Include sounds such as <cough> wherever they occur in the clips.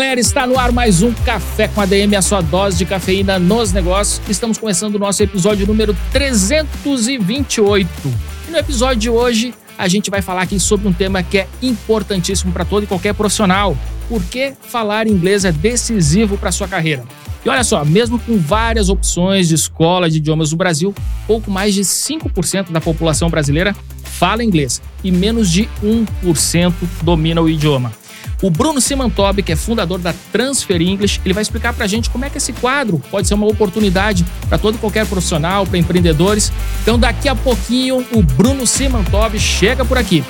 Galera, está no ar mais um Café com ADM, a sua dose de cafeína nos negócios. Estamos começando o nosso episódio número 328. E no episódio de hoje a gente vai falar aqui sobre um tema que é importantíssimo para todo e qualquer profissional. Por que falar inglês é decisivo para sua carreira? E olha só, mesmo com várias opções de escola de idiomas no Brasil, pouco mais de 5% da população brasileira fala inglês e menos de 1% domina o idioma. O Bruno Simantobi, que é fundador da Transfer English, ele vai explicar para a gente como é que esse quadro pode ser uma oportunidade para todo e qualquer profissional, para empreendedores. Então, daqui a pouquinho, o Bruno Simantobi chega por aqui.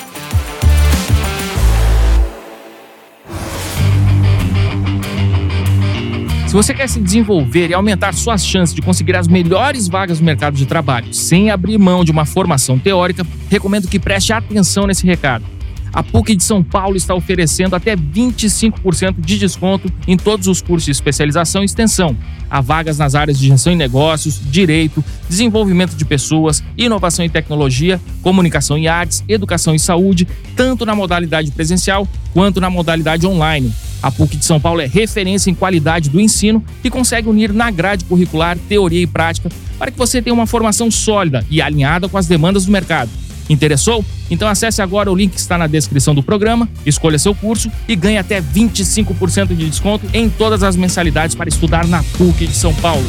Se você quer se desenvolver e aumentar suas chances de conseguir as melhores vagas no mercado de trabalho sem abrir mão de uma formação teórica, recomendo que preste atenção nesse recado a PUC de São Paulo está oferecendo até 25% de desconto em todos os cursos de especialização e extensão. Há vagas nas áreas de gestão e negócios, direito, desenvolvimento de pessoas, inovação e tecnologia, comunicação e artes, educação e saúde, tanto na modalidade presencial quanto na modalidade online. A PUC de São Paulo é referência em qualidade do ensino e consegue unir na grade curricular teoria e prática para que você tenha uma formação sólida e alinhada com as demandas do mercado. Interessou? Então acesse agora o link que está na descrição do programa, escolha seu curso e ganhe até 25% de desconto em todas as mensalidades para estudar na PUC de São Paulo.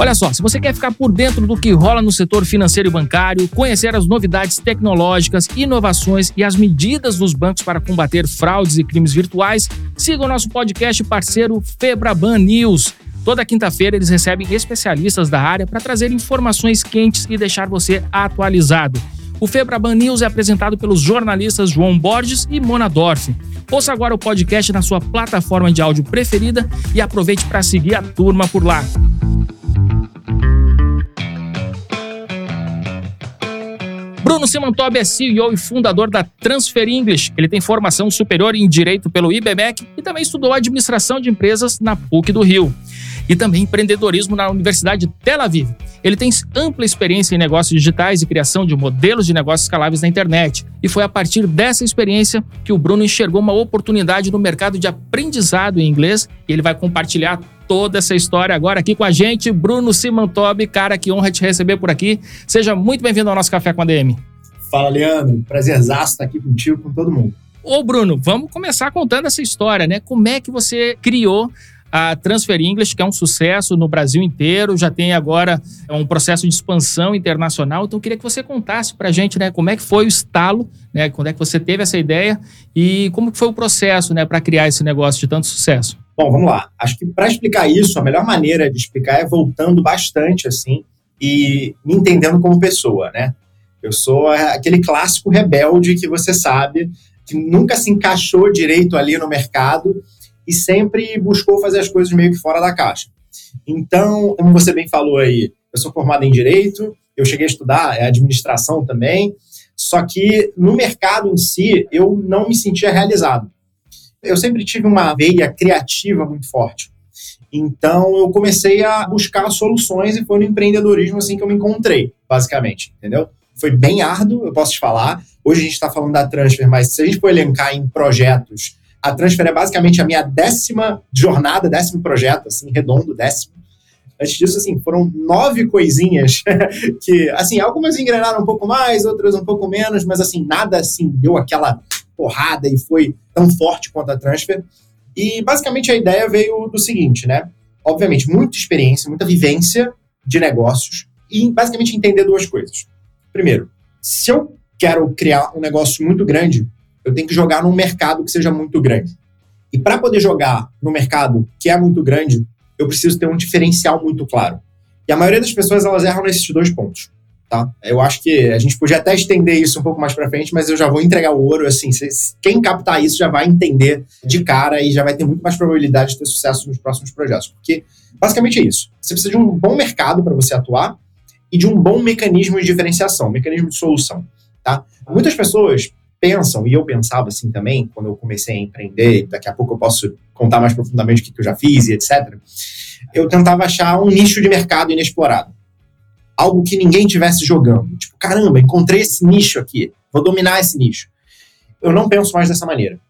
Olha só, se você quer ficar por dentro do que rola no setor financeiro e bancário, conhecer as novidades tecnológicas, inovações e as medidas dos bancos para combater fraudes e crimes virtuais, siga o nosso podcast parceiro Febraban News. Toda quinta-feira eles recebem especialistas da área para trazer informações quentes e deixar você atualizado. O Febraban News é apresentado pelos jornalistas João Borges e Mona Dorf. Ouça agora o podcast na sua plataforma de áudio preferida e aproveite para seguir a turma por lá. Bruno Simantobi é CEO e fundador da Transfer English. Ele tem formação superior em Direito pelo IBMEC e também estudou Administração de Empresas na PUC do Rio e também empreendedorismo na Universidade de Tel Aviv. Ele tem ampla experiência em negócios digitais e criação de modelos de negócios escaláveis na internet. E foi a partir dessa experiência que o Bruno enxergou uma oportunidade no mercado de aprendizado em inglês e ele vai compartilhar toda essa história agora aqui com a gente. Bruno Simantobi, cara, que honra te receber por aqui. Seja muito bem-vindo ao nosso Café com a DM. Fala, Leandro. Prazerzaço estar aqui contigo, com todo mundo. Ô, Bruno, vamos começar contando essa história, né? Como é que você criou a Transfer English, que é um sucesso no Brasil inteiro, já tem agora um processo de expansão internacional. Então, eu queria que você contasse para a gente né, como é que foi o estalo, né, quando é que você teve essa ideia e como foi o processo né, para criar esse negócio de tanto sucesso. Bom, vamos lá. Acho que para explicar isso, a melhor maneira de explicar é voltando bastante assim e me entendendo como pessoa, né? Eu sou aquele clássico rebelde que você sabe que nunca se encaixou direito ali no mercado e sempre buscou fazer as coisas meio que fora da caixa. Então, como você bem falou aí, eu sou formado em direito, eu cheguei a estudar é, administração também, só que no mercado em si eu não me sentia realizado. Eu sempre tive uma veia criativa muito forte. Então eu comecei a buscar soluções e foi no empreendedorismo assim que eu me encontrei, basicamente, entendeu? Foi bem árduo, eu posso te falar. Hoje a gente está falando da Transfer, mas se a gente for elencar em projetos a Transfer é basicamente a minha décima jornada, décimo projeto, assim, redondo, décimo. Antes disso, assim, foram nove coisinhas <laughs> que, assim, algumas engrenaram um pouco mais, outras um pouco menos, mas, assim, nada, assim, deu aquela porrada e foi tão forte quanto a Transfer. E, basicamente, a ideia veio do seguinte, né? Obviamente, muita experiência, muita vivência de negócios e, basicamente, entender duas coisas. Primeiro, se eu quero criar um negócio muito grande, eu tenho que jogar num mercado que seja muito grande. E para poder jogar no mercado que é muito grande, eu preciso ter um diferencial muito claro. E a maioria das pessoas elas erram nesses dois pontos. Tá? Eu acho que a gente podia até estender isso um pouco mais para frente, mas eu já vou entregar o ouro. Assim, quem captar isso já vai entender de cara e já vai ter muito mais probabilidade de ter sucesso nos próximos projetos. Porque basicamente é isso. Você precisa de um bom mercado para você atuar e de um bom mecanismo de diferenciação, mecanismo de solução. Tá? Muitas pessoas pensam, e eu pensava assim também, quando eu comecei a empreender, daqui a pouco eu posso contar mais profundamente o que eu já fiz e etc. Eu tentava achar um nicho de mercado inexplorado algo que ninguém tivesse jogando. Tipo, caramba, encontrei esse nicho aqui, vou dominar esse nicho. Eu não penso mais dessa maneira.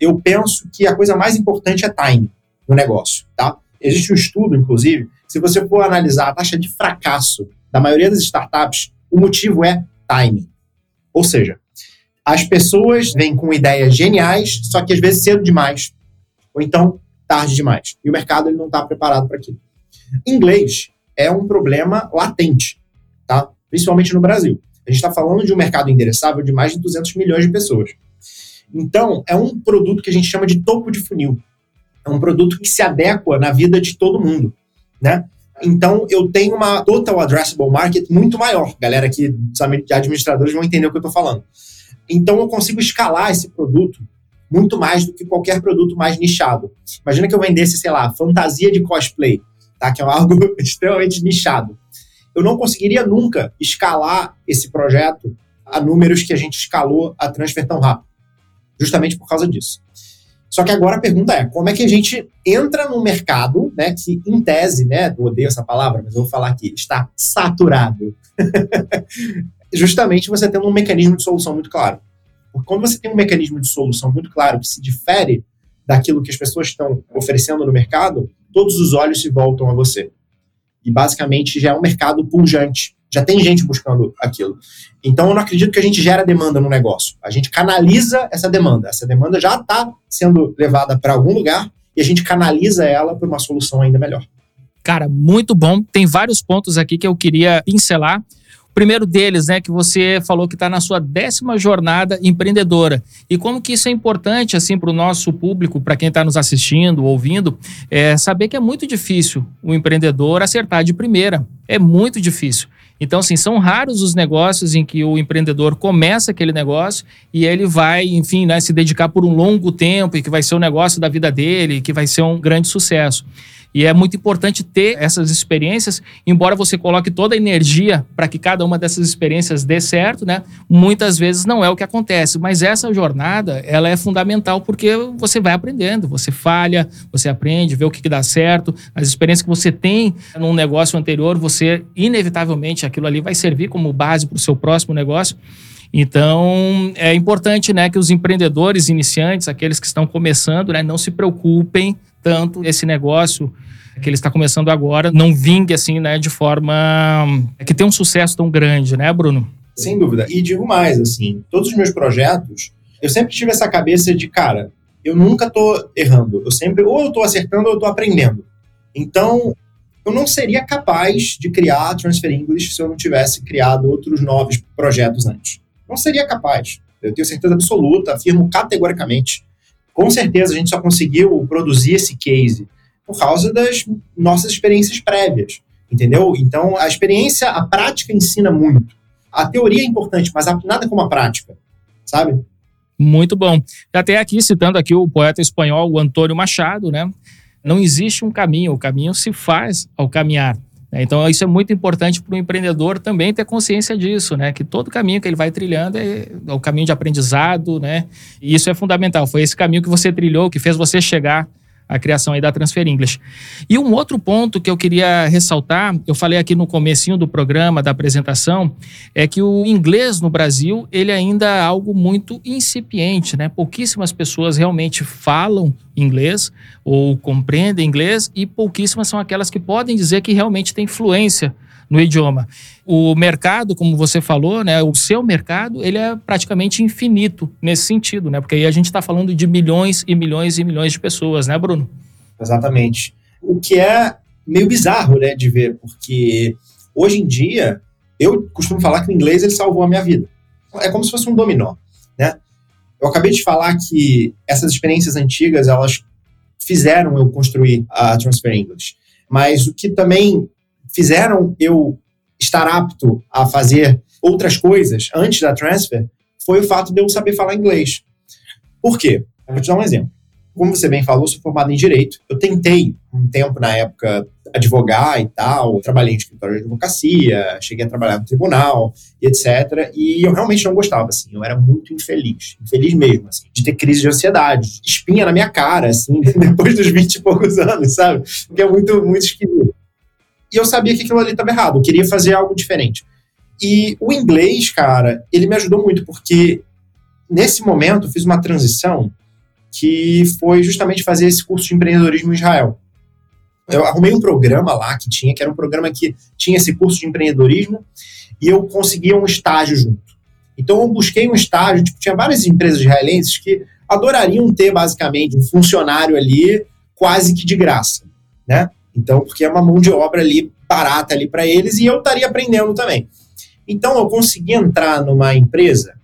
Eu penso que a coisa mais importante é time no negócio, tá? Existe um estudo, inclusive, se você for analisar a taxa de fracasso da maioria das startups, o motivo é timing. Ou seja, as pessoas vêm com ideias geniais, só que às vezes cedo demais, ou então tarde demais. E o mercado ele não está preparado para aquilo. Inglês, é um problema latente, tá? principalmente no Brasil. A gente está falando de um mercado endereçável de mais de 200 milhões de pessoas. Então, é um produto que a gente chama de topo de funil. É um produto que se adequa na vida de todo mundo, né? Então, eu tenho uma total addressable market muito maior. Galera aqui, dos administradores vão entender o que eu estou falando. Então, eu consigo escalar esse produto muito mais do que qualquer produto mais nichado. Imagina que eu vendesse, sei lá, fantasia de cosplay tá? que é <laughs> algo extremamente nichado. Eu não conseguiria nunca escalar esse projeto a números que a gente escalou a Transfer tão rápido, justamente por causa disso. Só que agora a pergunta é, como é que a gente entra num mercado, né, que em tese, né, eu odeio essa palavra, mas eu vou falar aqui, está saturado. <laughs> Justamente você tendo um mecanismo de solução muito claro. Porque quando você tem um mecanismo de solução muito claro que se difere daquilo que as pessoas estão oferecendo no mercado, todos os olhos se voltam a você. E basicamente já é um mercado pujante, já tem gente buscando aquilo. Então eu não acredito que a gente gera demanda no negócio. A gente canaliza essa demanda. Essa demanda já está sendo levada para algum lugar e a gente canaliza ela para uma solução ainda melhor. Cara, muito bom. Tem vários pontos aqui que eu queria pincelar. Primeiro deles, né, que você falou que está na sua décima jornada empreendedora. E como que isso é importante, assim, para o nosso público, para quem está nos assistindo, ouvindo, é saber que é muito difícil o empreendedor acertar de primeira. É muito difícil. Então, assim, são raros os negócios em que o empreendedor começa aquele negócio e ele vai, enfim, né, se dedicar por um longo tempo e que vai ser o negócio da vida dele, que vai ser um grande sucesso. E é muito importante ter essas experiências, embora você coloque toda a energia para que cada uma dessas experiências dê certo, né? Muitas vezes não é o que acontece, mas essa jornada, ela é fundamental porque você vai aprendendo, você falha, você aprende, vê o que, que dá certo, as experiências que você tem num negócio anterior, você inevitavelmente aquilo ali vai servir como base para o seu próximo negócio. Então, é importante né, que os empreendedores iniciantes, aqueles que estão começando, né, não se preocupem tanto esse negócio que ele está começando agora não vingue assim, né, de forma que tem um sucesso tão grande, né, Bruno? Sem dúvida. E digo mais, assim, todos os meus projetos, eu sempre tive essa cabeça de, cara, eu nunca estou errando. Eu sempre, ou eu estou acertando ou eu estou aprendendo. Então, eu não seria capaz de criar Transfer English se eu não tivesse criado outros novos projetos antes. Não seria capaz. Eu tenho certeza absoluta, afirmo categoricamente com certeza a gente só conseguiu produzir esse case por causa das nossas experiências prévias, entendeu? Então, a experiência, a prática ensina muito. A teoria é importante, mas nada como a prática, sabe? Muito bom. Até aqui, citando aqui o poeta espanhol, Antônio Machado, né? Não existe um caminho, o caminho se faz ao caminhar. Né? Então, isso é muito importante para o empreendedor também ter consciência disso, né? Que todo caminho que ele vai trilhando é, é o caminho de aprendizado, né? E isso é fundamental. Foi esse caminho que você trilhou que fez você chegar a criação aí da Transfer English. E um outro ponto que eu queria ressaltar, eu falei aqui no comecinho do programa, da apresentação, é que o inglês no Brasil, ele ainda é algo muito incipiente, né? Pouquíssimas pessoas realmente falam inglês ou compreendem inglês e pouquíssimas são aquelas que podem dizer que realmente têm fluência no idioma. O mercado, como você falou, né, o seu mercado, ele é praticamente infinito nesse sentido, né? Porque aí a gente está falando de milhões e milhões e milhões de pessoas, né, Bruno? Exatamente. O que é meio bizarro, né, de ver, porque hoje em dia eu costumo falar que o inglês ele salvou a minha vida. É como se fosse um dominó, né? Eu acabei de falar que essas experiências antigas, elas fizeram eu construir a Transfer English. Mas o que também fizeram eu estar apto a fazer outras coisas antes da transfer foi o fato de eu saber falar inglês. Por quê? Eu vou te dar um exemplo. Como você bem falou, sou formado em Direito. Eu tentei, um tempo na época, advogar e tal, trabalhei em escritório de advocacia, cheguei a trabalhar no tribunal e etc. E eu realmente não gostava, assim, eu era muito infeliz, infeliz mesmo, assim, de ter crise de ansiedade, espinha na minha cara, assim, <laughs> depois dos 20 e poucos anos, sabe? Porque é muito, muito esquisito. E eu sabia que aquilo ali estava errado, eu queria fazer algo diferente. E o inglês, cara, ele me ajudou muito, porque nesse momento eu fiz uma transição que foi justamente fazer esse curso de empreendedorismo em Israel. Eu arrumei um programa lá que tinha, que era um programa que tinha esse curso de empreendedorismo, e eu conseguia um estágio junto. Então eu busquei um estágio, tipo, tinha várias empresas israelenses que adorariam ter basicamente um funcionário ali quase que de graça, né? Então, porque é uma mão de obra ali barata ali para eles e eu estaria aprendendo também. Então eu consegui entrar numa empresa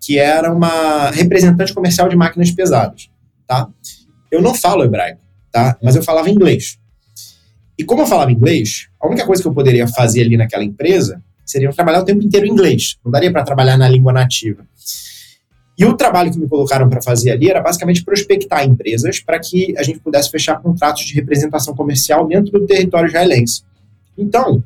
que era uma representante comercial de máquinas pesadas, tá? Eu não falo hebraico, tá? Mas eu falava inglês. E como eu falava inglês, a única coisa que eu poderia fazer ali naquela empresa seria trabalhar o tempo inteiro em inglês. Não daria para trabalhar na língua nativa. E o trabalho que me colocaram para fazer ali era basicamente prospectar empresas para que a gente pudesse fechar contratos de representação comercial dentro do território israelense. Então,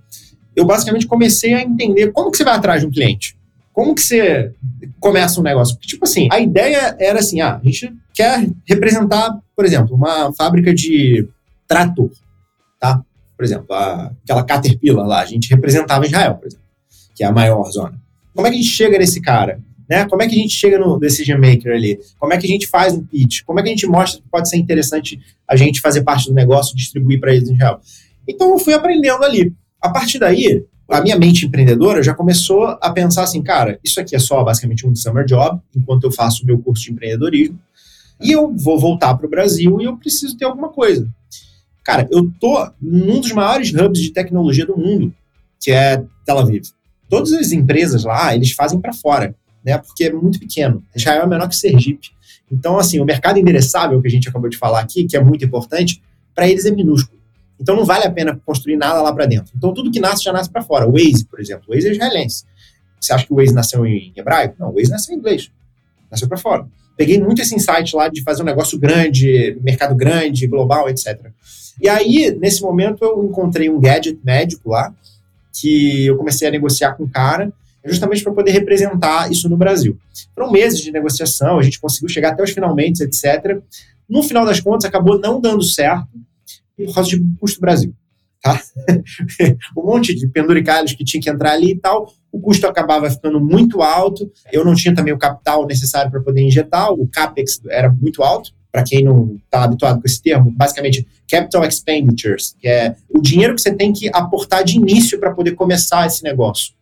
eu basicamente comecei a entender como que você vai atrás de um cliente. Como que você começa um negócio? Porque, tipo assim, a ideia era assim, ah, a gente quer representar, por exemplo, uma fábrica de trator tá? Por exemplo, a, aquela Caterpillar lá, a gente representava Israel, por exemplo, que é a maior zona. Como é que a gente chega nesse cara? Né? Como é que a gente chega no decision maker ali? Como é que a gente faz um pitch? Como é que a gente mostra que pode ser interessante a gente fazer parte do negócio, distribuir para eles em Israel? Então eu fui aprendendo ali. A partir daí, a minha mente empreendedora já começou a pensar assim, cara, isso aqui é só basicamente um summer job, enquanto eu faço o meu curso de empreendedorismo, e eu vou voltar para o Brasil e eu preciso ter alguma coisa. Cara, eu tô num dos maiores hubs de tecnologia do mundo, que é Tel Aviv. Todas as empresas lá, eles fazem para fora, né? Porque é muito pequeno. Israel é menor que Sergipe. Então, assim, o mercado endereçável que a gente acabou de falar aqui, que é muito importante, para eles é minúsculo. Então, não vale a pena construir nada lá para dentro. Então, tudo que nasce já nasce para fora. O Waze, por exemplo, o Waze é israelense. Você acha que o Waze nasceu em hebraico? Não, o Waze nasceu em inglês. Nasceu para fora. Peguei muito esse insight lá de fazer um negócio grande, mercado grande, global, etc. E aí, nesse momento, eu encontrei um gadget médico lá, que eu comecei a negociar com o cara, justamente para poder representar isso no Brasil. Foram meses de negociação, a gente conseguiu chegar até os finalmente, etc. No final das contas, acabou não dando certo por causa de custo Brasil. Tá? <laughs> um monte de penduricalhos que tinha que entrar ali e tal, o custo acabava ficando muito alto, eu não tinha também o capital necessário para poder injetar, o CAPEX era muito alto, para quem não está habituado com esse termo, basicamente capital expenditures, que é o dinheiro que você tem que aportar de início para poder começar esse negócio.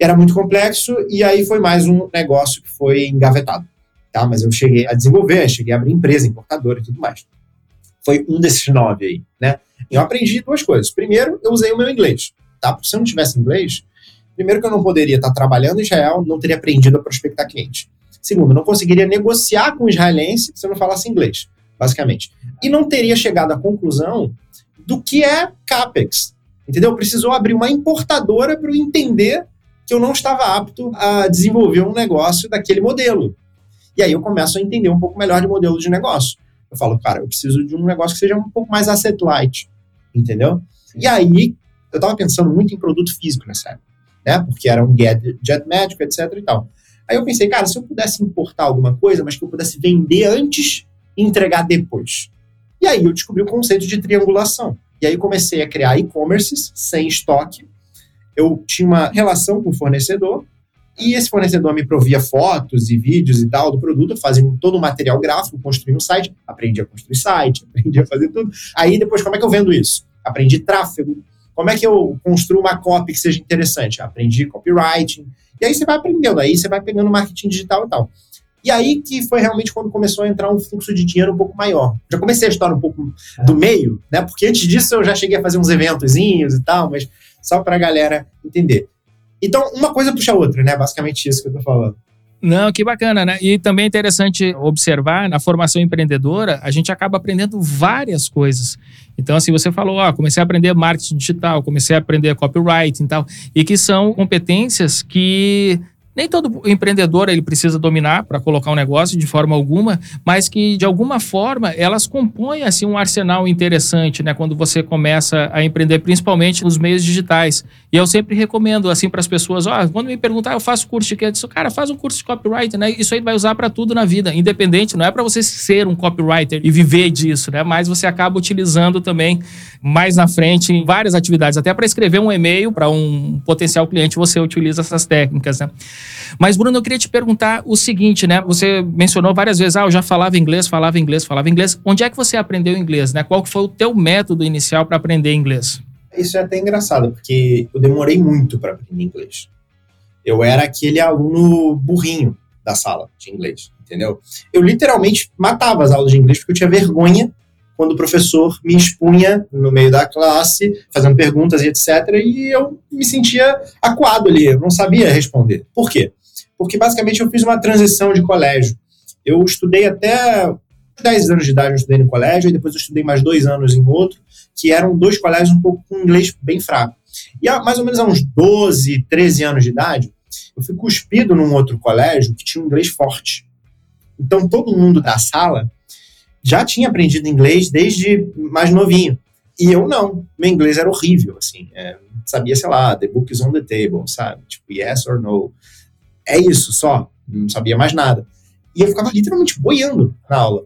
Era muito complexo e aí foi mais um negócio que foi engavetado. Tá? Mas eu cheguei a desenvolver, cheguei a abrir empresa, importadora e tudo mais. Foi um desses nove aí, né? Eu aprendi duas coisas. Primeiro, eu usei o meu inglês, tá? Porque se eu não tivesse inglês, primeiro que eu não poderia estar trabalhando em Israel, não teria aprendido a prospectar cliente. Segundo, não conseguiria negociar com o israelense se eu não falasse inglês, basicamente. E não teria chegado à conclusão do que é CAPEX. Entendeu? Precisou abrir uma importadora para eu entender que eu não estava apto a desenvolver um negócio daquele modelo. E aí eu começo a entender um pouco melhor de modelo de negócio. Eu falo, cara, eu preciso de um negócio que seja um pouco mais asset light, entendeu? E aí eu estava pensando muito em produto físico nessa época, né? Porque era um jet médico, etc e tal. Aí eu pensei, cara, se eu pudesse importar alguma coisa, mas que eu pudesse vender antes e entregar depois. E aí eu descobri o conceito de triangulação. E aí comecei a criar e-commerces sem estoque. Eu tinha uma relação com o fornecedor e esse fornecedor me provia fotos e vídeos e tal do produto, fazia todo o material gráfico, construí um site, aprendi a construir site, <laughs> aprendi a fazer tudo. Aí depois, como é que eu vendo isso? Aprendi tráfego. Como é que eu construo uma copy que seja interessante? Aprendi copywriting. E aí você vai aprendendo, aí você vai pegando marketing digital e tal. E aí que foi realmente quando começou a entrar um fluxo de dinheiro um pouco maior. Já comecei a história um pouco do meio, né? Porque antes disso eu já cheguei a fazer uns eventozinhos e tal, mas só para a galera entender. Então, uma coisa puxa a outra, né? Basicamente isso que eu tô falando. Não, que bacana, né? E também é interessante observar, na formação empreendedora, a gente acaba aprendendo várias coisas. Então, assim, você falou, ó, comecei a aprender marketing digital, comecei a aprender copywriting e tal, e que são competências que nem todo empreendedor ele precisa dominar para colocar um negócio de forma alguma, mas que de alguma forma elas compõem assim um arsenal interessante, né, quando você começa a empreender, principalmente nos meios digitais. E eu sempre recomendo assim para as pessoas, ó, quando me perguntar, eu faço curso de quê? Eu disse, cara, faz um curso de copyright, né? Isso aí vai usar para tudo na vida, independente, não é para você ser um copywriter e viver disso, né? Mas você acaba utilizando também mais na frente em várias atividades, até para escrever um e-mail para um potencial cliente, você utiliza essas técnicas, né? Mas, Bruno, eu queria te perguntar o seguinte, né? Você mencionou várias vezes, ah, eu já falava inglês, falava inglês, falava inglês. Onde é que você aprendeu inglês, né? Qual foi o teu método inicial para aprender inglês? Isso é até engraçado, porque eu demorei muito para aprender inglês. Eu era aquele aluno burrinho da sala de inglês, entendeu? Eu literalmente matava as aulas de inglês porque eu tinha vergonha quando o professor me expunha no meio da classe, fazendo perguntas e etc. E eu me sentia acuado ali, eu não sabia responder. Por quê? Porque basicamente eu fiz uma transição de colégio. Eu estudei até 10 anos de idade, eu estudei no colégio, e depois eu estudei mais dois anos em outro, que eram dois colégios um pouco com inglês bem fraco. E há mais ou menos há uns 12, 13 anos de idade, eu fui cuspido num outro colégio que tinha um inglês forte. Então todo mundo da sala já tinha aprendido inglês desde mais novinho. E eu não. Meu inglês era horrível, assim. É, sabia, sei lá, the book is on the table, sabe? Tipo, yes or no. É isso só. Não sabia mais nada. E eu ficava literalmente boiando na aula.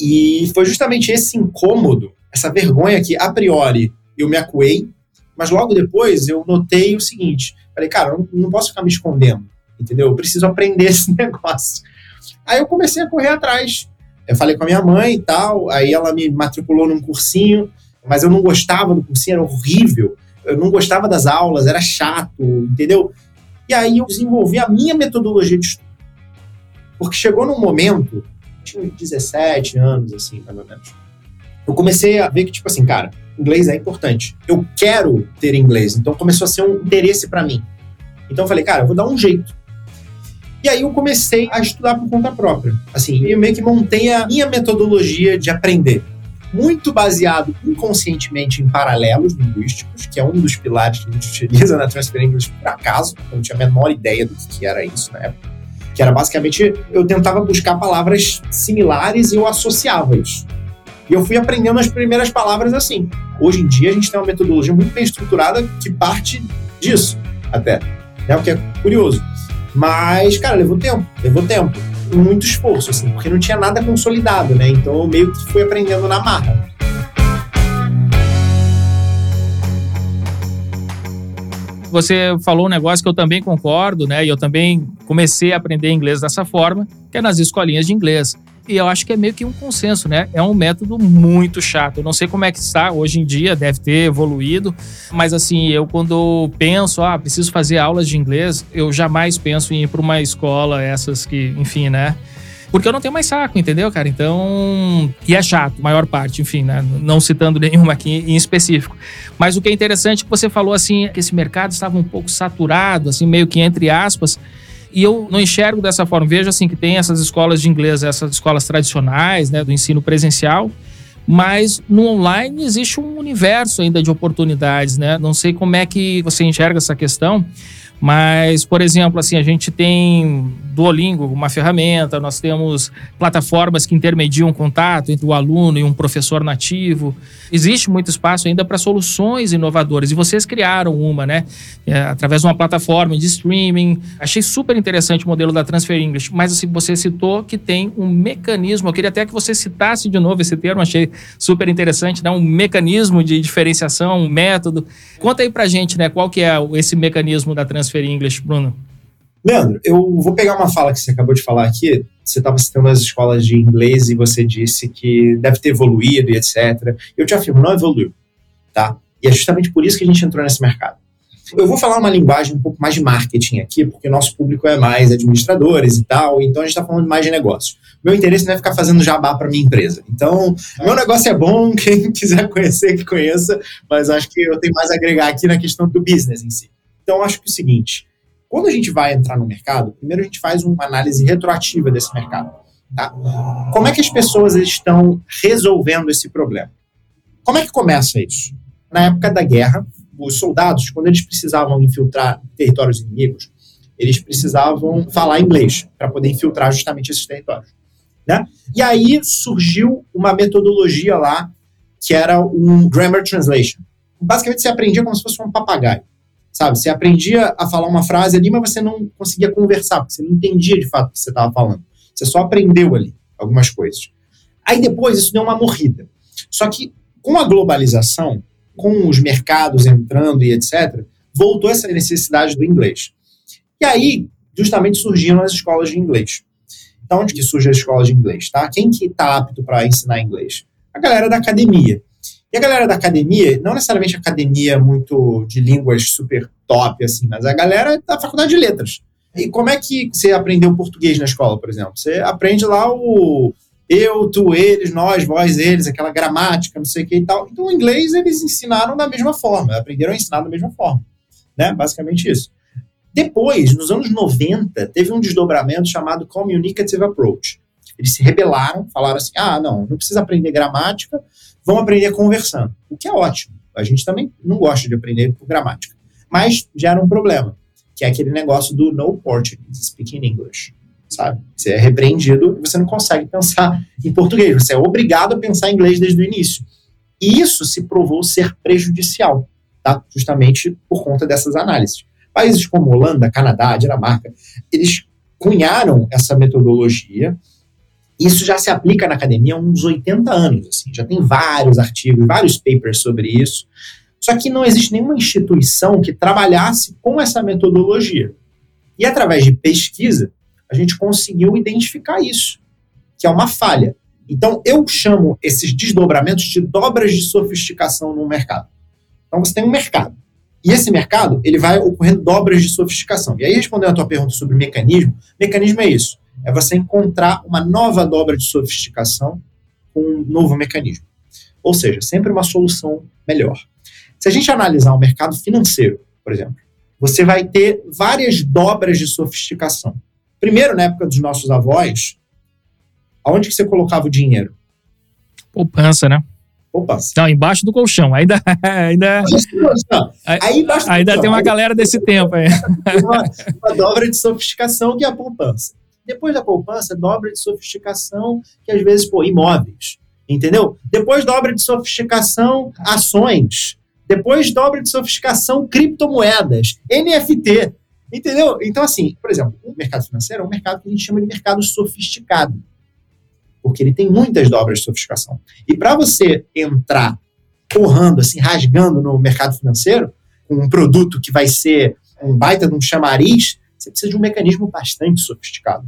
E foi justamente esse incômodo, essa vergonha que, a priori, eu me acuei, mas logo depois eu notei o seguinte: falei, cara, eu não posso ficar me escondendo, entendeu? Eu preciso aprender <laughs> esse negócio. Aí eu comecei a correr atrás eu falei com a minha mãe e tal, aí ela me matriculou num cursinho, mas eu não gostava do cursinho, era horrível. Eu não gostava das aulas, era chato, entendeu? E aí eu desenvolvi a minha metodologia de estudo. Porque chegou num momento, tinha 17 anos, assim, mais ou menos. Eu comecei a ver que, tipo assim, cara, inglês é importante. Eu quero ter inglês. Então começou a ser um interesse para mim. Então eu falei, cara, eu vou dar um jeito. E aí eu comecei a estudar por conta própria. Assim, eu meio que montei a minha metodologia de aprender. Muito baseado inconscientemente em paralelos linguísticos, que é um dos pilares que a gente utiliza na Transfer English por acaso. Eu não tinha a menor ideia do que era isso na época. Que era basicamente, eu tentava buscar palavras similares e eu associava isso. E eu fui aprendendo as primeiras palavras assim. Hoje em dia a gente tem uma metodologia muito bem estruturada que parte disso, até. É o que é curioso. Mas, cara, levou tempo, levou tempo. Muito esforço, assim, porque não tinha nada consolidado, né? Então eu meio que fui aprendendo na marra. Você falou um negócio que eu também concordo, né? E eu também comecei a aprender inglês dessa forma, que é nas escolinhas de inglês. E eu acho que é meio que um consenso, né? É um método muito chato. Eu não sei como é que está hoje em dia, deve ter evoluído, mas assim, eu quando penso, ah, preciso fazer aulas de inglês, eu jamais penso em ir para uma escola essas que, enfim, né? Porque eu não tenho mais saco, entendeu, cara? Então. E é chato, maior parte, enfim, né? Não citando <laughs> nenhuma aqui em específico. Mas o que é interessante é que você falou assim, que esse mercado estava um pouco saturado, assim, meio que entre aspas. E eu não enxergo dessa forma. Vejo assim que tem essas escolas de inglês, essas escolas tradicionais, né, do ensino presencial, mas no online existe um universo ainda de oportunidades, né? Não sei como é que você enxerga essa questão, mas, por exemplo, assim, a gente tem Duolingo, uma ferramenta, nós temos plataformas que intermediam contato entre o aluno e um professor nativo. Existe muito espaço ainda para soluções inovadoras e vocês criaram uma, né? É, através de uma plataforma de streaming. Achei super interessante o modelo da Transfer English, mas assim, você citou que tem um mecanismo, eu queria até que você citasse de novo esse termo, achei super interessante, né? Um mecanismo de diferenciação, um método. Conta aí pra gente, né, qual que é esse mecanismo da Transfer transferir inglês, Bruno? Leandro, eu vou pegar uma fala que você acabou de falar aqui. Você estava citando as escolas de inglês e você disse que deve ter evoluído e etc. Eu te afirmo, não evoluiu, tá? E é justamente por isso que a gente entrou nesse mercado. Eu vou falar uma linguagem um pouco mais de marketing aqui, porque o nosso público é mais administradores e tal, então a gente está falando mais de negócio. Meu interesse não é ficar fazendo jabá para minha empresa. Então, meu negócio é bom, <laughs> quem quiser conhecer, que conheça, mas acho que eu tenho mais a agregar aqui na questão do business em si. Então, acho que é o seguinte: Quando a gente vai entrar no mercado, primeiro a gente faz uma análise retroativa desse mercado. Tá? Como é que as pessoas estão resolvendo esse problema? Como é que começa isso? Na época da guerra, os soldados, quando eles precisavam infiltrar territórios inimigos, eles precisavam falar inglês para poder infiltrar justamente esses territórios. Né? E aí surgiu uma metodologia lá que era um grammar translation. Basicamente, você aprendia como se fosse um papagaio. Sabe? Você aprendia a falar uma frase ali, mas você não conseguia conversar, porque você não entendia de fato o que você estava falando. Você só aprendeu ali algumas coisas. Aí depois isso deu uma morrida. Só que com a globalização, com os mercados entrando e etc., voltou essa necessidade do inglês. E aí, justamente surgiram as escolas de inglês. Então, onde que surge as escolas de inglês, tá? Quem que está apto para ensinar inglês? A galera da academia. E a galera da academia, não necessariamente academia muito de línguas super top, assim, mas a galera da faculdade de letras. E como é que você aprendeu português na escola, por exemplo? Você aprende lá o eu, tu, eles, nós, vós, eles, aquela gramática, não sei o que e tal. Então, o inglês eles ensinaram da mesma forma, aprenderam a ensinar da mesma forma. Né? Basicamente isso. Depois, nos anos 90, teve um desdobramento chamado Communicative Approach. Eles se rebelaram, falaram assim: ah, não, não precisa aprender gramática, vão aprender conversando. O que é ótimo. A gente também não gosta de aprender por gramática. Mas gera um problema que é aquele negócio do no Portuguese, speaking English, sabe? Você é repreendido e você não consegue pensar em português, você é obrigado a pensar em inglês desde o início. E isso se provou ser prejudicial, tá? Justamente por conta dessas análises. Países como Holanda, Canadá, Dinamarca, eles cunharam essa metodologia. Isso já se aplica na academia há uns 80 anos, assim, já tem vários artigos, vários papers sobre isso. Só que não existe nenhuma instituição que trabalhasse com essa metodologia. E através de pesquisa, a gente conseguiu identificar isso, que é uma falha. Então, eu chamo esses desdobramentos de dobras de sofisticação no mercado. Então, você tem um mercado. E esse mercado, ele vai ocorrendo dobras de sofisticação. E aí, respondendo a tua pergunta sobre mecanismo, mecanismo é isso. É você encontrar uma nova dobra de sofisticação com um novo mecanismo. Ou seja, sempre uma solução melhor. Se a gente analisar o mercado financeiro, por exemplo, você vai ter várias dobras de sofisticação. Primeiro, na época dos nossos avós, aonde que você colocava o dinheiro? Poupança, né? Poupança. Não, embaixo do colchão. Ainda, <laughs> ainda, aí embaixo ainda colchão. tem uma galera desse tempo aí. Uma, uma dobra de sofisticação que é a poupança. Depois da poupança, dobra de sofisticação que às vezes, pô, imóveis. Entendeu? Depois dobra de sofisticação, ações. Depois, dobra de sofisticação, criptomoedas, NFT. Entendeu? Então, assim, por exemplo, o mercado financeiro é um mercado que a gente chama de mercado sofisticado. Porque ele tem muitas dobras de sofisticação. E para você entrar torrando, assim, rasgando no mercado financeiro, com um produto que vai ser um baita de um chamariz, você precisa de um mecanismo bastante sofisticado.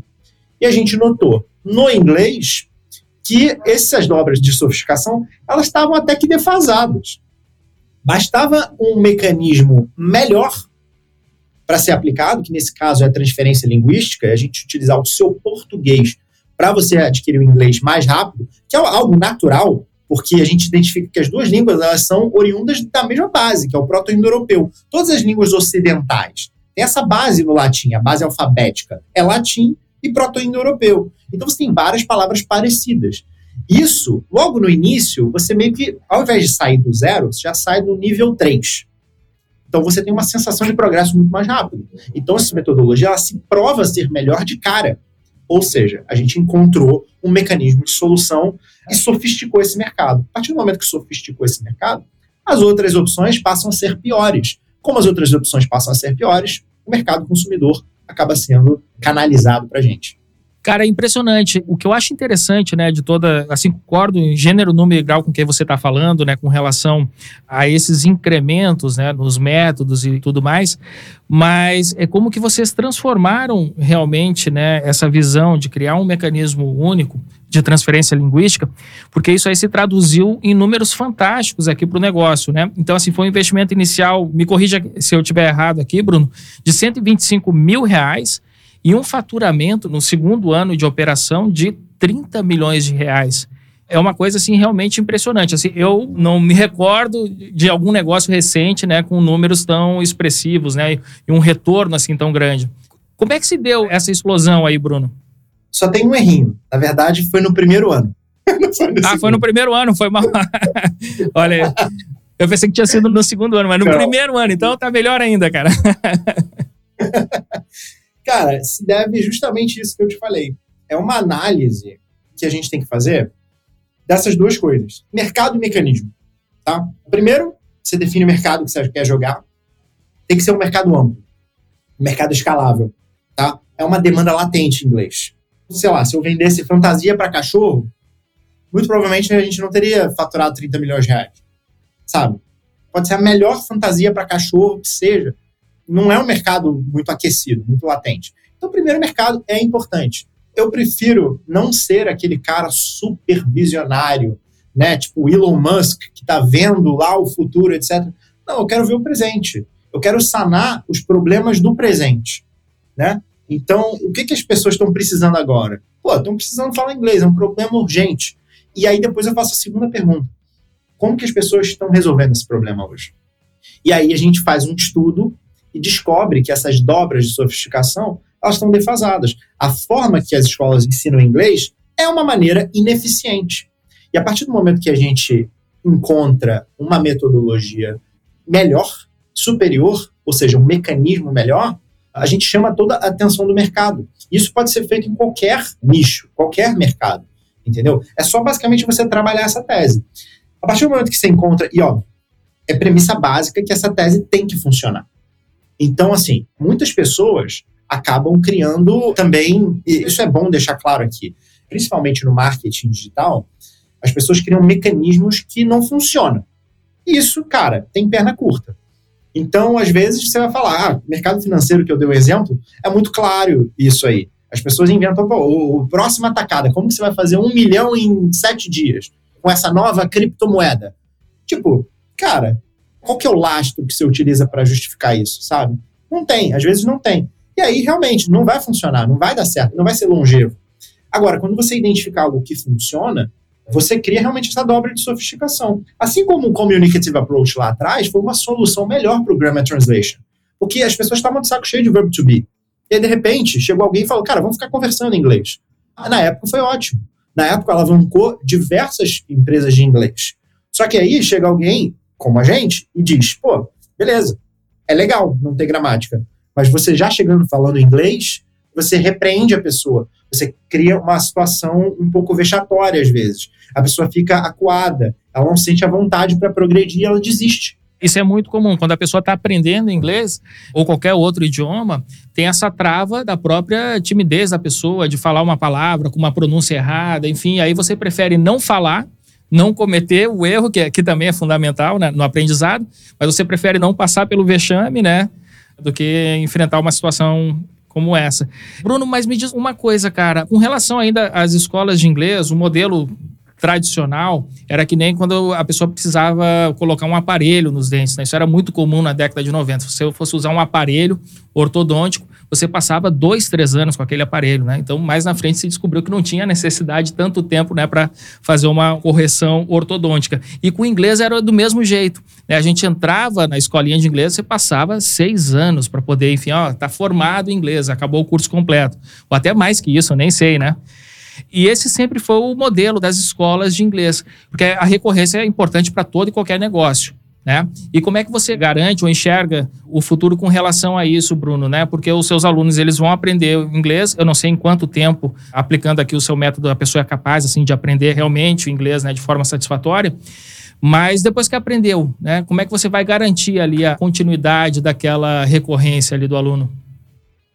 E a gente notou no inglês que essas dobras de sofisticação elas estavam até que defasadas. Bastava um mecanismo melhor para ser aplicado, que nesse caso é a transferência linguística, é a gente utilizar o seu português para você adquirir o inglês mais rápido, que é algo natural, porque a gente identifica que as duas línguas elas são oriundas da mesma base, que é o proto-indo-europeu. Todas as línguas ocidentais têm essa base no latim, a base alfabética é latim e proto-indo-europeu. Então você tem várias palavras parecidas. Isso, logo no início, você meio que, ao invés de sair do zero, você já sai do nível 3. Então você tem uma sensação de progresso muito mais rápido. Então essa metodologia ela se prova ser melhor de cara. Ou seja, a gente encontrou um mecanismo de solução e sofisticou esse mercado. A partir do momento que sofisticou esse mercado, as outras opções passam a ser piores. Como as outras opções passam a ser piores, o mercado consumidor acaba sendo canalizado para a gente. Cara, é impressionante. O que eu acho interessante, né, de toda, assim, concordo em gênero, número e grau com que você está falando, né, com relação a esses incrementos, né, nos métodos e tudo mais, mas é como que vocês transformaram realmente, né, essa visão de criar um mecanismo único de transferência linguística, porque isso aí se traduziu em números fantásticos aqui para o negócio, né? Então, assim, foi um investimento inicial, me corrija se eu estiver errado aqui, Bruno, de 125 mil reais, e um faturamento no segundo ano de operação de 30 milhões de reais. é uma coisa assim realmente impressionante. Assim, eu não me recordo de algum negócio recente, né, com números tão expressivos, né, e um retorno assim tão grande. Como é que se deu essa explosão aí, Bruno? Só tem um errinho. Na verdade, foi no primeiro ano. <laughs> foi ah, foi no primeiro ano, foi mal. <laughs> Olha, eu pensei que tinha sido no segundo ano, mas no não. primeiro ano, então tá melhor ainda, cara. <laughs> cara, se deve justamente isso que eu te falei. É uma análise que a gente tem que fazer dessas duas coisas: mercado e mecanismo. Tá? Primeiro, você define o mercado que você quer jogar. Tem que ser um mercado amplo, um mercado escalável. Tá? É uma demanda latente em inglês. Sei lá, se eu vendesse fantasia para cachorro, muito provavelmente a gente não teria faturado 30 milhões de reais. Sabe? Pode ser a melhor fantasia para cachorro que seja. Não é um mercado muito aquecido, muito latente. Então, o primeiro mercado é importante eu prefiro não ser aquele cara super visionário, né? Tipo Elon Musk, que está vendo lá o futuro, etc. Não, eu quero ver o presente. Eu quero sanar os problemas do presente, né? Então, o que, que as pessoas estão precisando agora? Pô, estão precisando falar inglês, é um problema urgente. E aí depois eu faço a segunda pergunta. Como que as pessoas estão resolvendo esse problema hoje? E aí a gente faz um estudo e descobre que essas dobras de sofisticação elas estão defasadas. A forma que as escolas ensinam inglês é uma maneira ineficiente. E a partir do momento que a gente encontra uma metodologia melhor, superior, ou seja, um mecanismo melhor, a gente chama toda a atenção do mercado. Isso pode ser feito em qualquer nicho, qualquer mercado, entendeu? É só basicamente você trabalhar essa tese. A partir do momento que você encontra, e ó, é premissa básica que essa tese tem que funcionar. Então, assim, muitas pessoas acabam criando também, e isso é bom deixar claro aqui, principalmente no marketing digital, as pessoas criam mecanismos que não funcionam. Isso, cara, tem perna curta. Então, às vezes, você vai falar, ah, mercado financeiro que eu dei o exemplo, é muito claro isso aí. As pessoas inventam, pô, o, o próximo atacada, como que você vai fazer um milhão em sete dias com essa nova criptomoeda? Tipo, cara, qual que é o lastro que você utiliza para justificar isso, sabe? Não tem, às vezes não tem. E aí, realmente, não vai funcionar, não vai dar certo, não vai ser longevo. Agora, quando você identificar algo que funciona, você cria realmente essa dobra de sofisticação. Assim como o Communicative Approach lá atrás foi uma solução melhor para o Grammar Translation. Porque as pessoas estavam de saco cheio de verbo to be. E aí, de repente, chegou alguém e falou, cara, vamos ficar conversando em inglês. Na época foi ótimo. Na época alavancou diversas empresas de inglês. Só que aí chega alguém, como a gente, e diz, pô, beleza, é legal não ter gramática. Mas você já chegando falando inglês, você repreende a pessoa. Você cria uma situação um pouco vexatória às vezes. A pessoa fica acuada, ela não sente a vontade para progredir, ela desiste. Isso é muito comum. Quando a pessoa está aprendendo inglês ou qualquer outro idioma, tem essa trava da própria timidez da pessoa de falar uma palavra com uma pronúncia errada, enfim. Aí você prefere não falar, não cometer o erro, que, é, que também é fundamental né, no aprendizado, mas você prefere não passar pelo vexame, né? do que enfrentar uma situação como essa. Bruno, mas me diz uma coisa, cara. Com relação ainda às escolas de inglês, o modelo tradicional era que nem quando a pessoa precisava colocar um aparelho nos dentes. Né? Isso era muito comum na década de 90. Se você fosse usar um aparelho ortodôntico, você passava dois, três anos com aquele aparelho. Né? Então, mais na frente se descobriu que não tinha necessidade de tanto tempo né, para fazer uma correção ortodôntica. E com o inglês era do mesmo jeito. Né? A gente entrava na escolinha de inglês, você passava seis anos para poder, enfim, ó, tá formado em inglês, acabou o curso completo. Ou até mais que isso, eu nem sei, né? E esse sempre foi o modelo das escolas de inglês, porque a recorrência é importante para todo e qualquer negócio. Né? E como é que você garante ou enxerga o futuro com relação a isso, Bruno? Né? Porque os seus alunos eles vão aprender inglês. Eu não sei em quanto tempo, aplicando aqui o seu método, a pessoa é capaz assim de aprender realmente o inglês né, de forma satisfatória. Mas depois que aprendeu, né, como é que você vai garantir ali a continuidade daquela recorrência ali do aluno?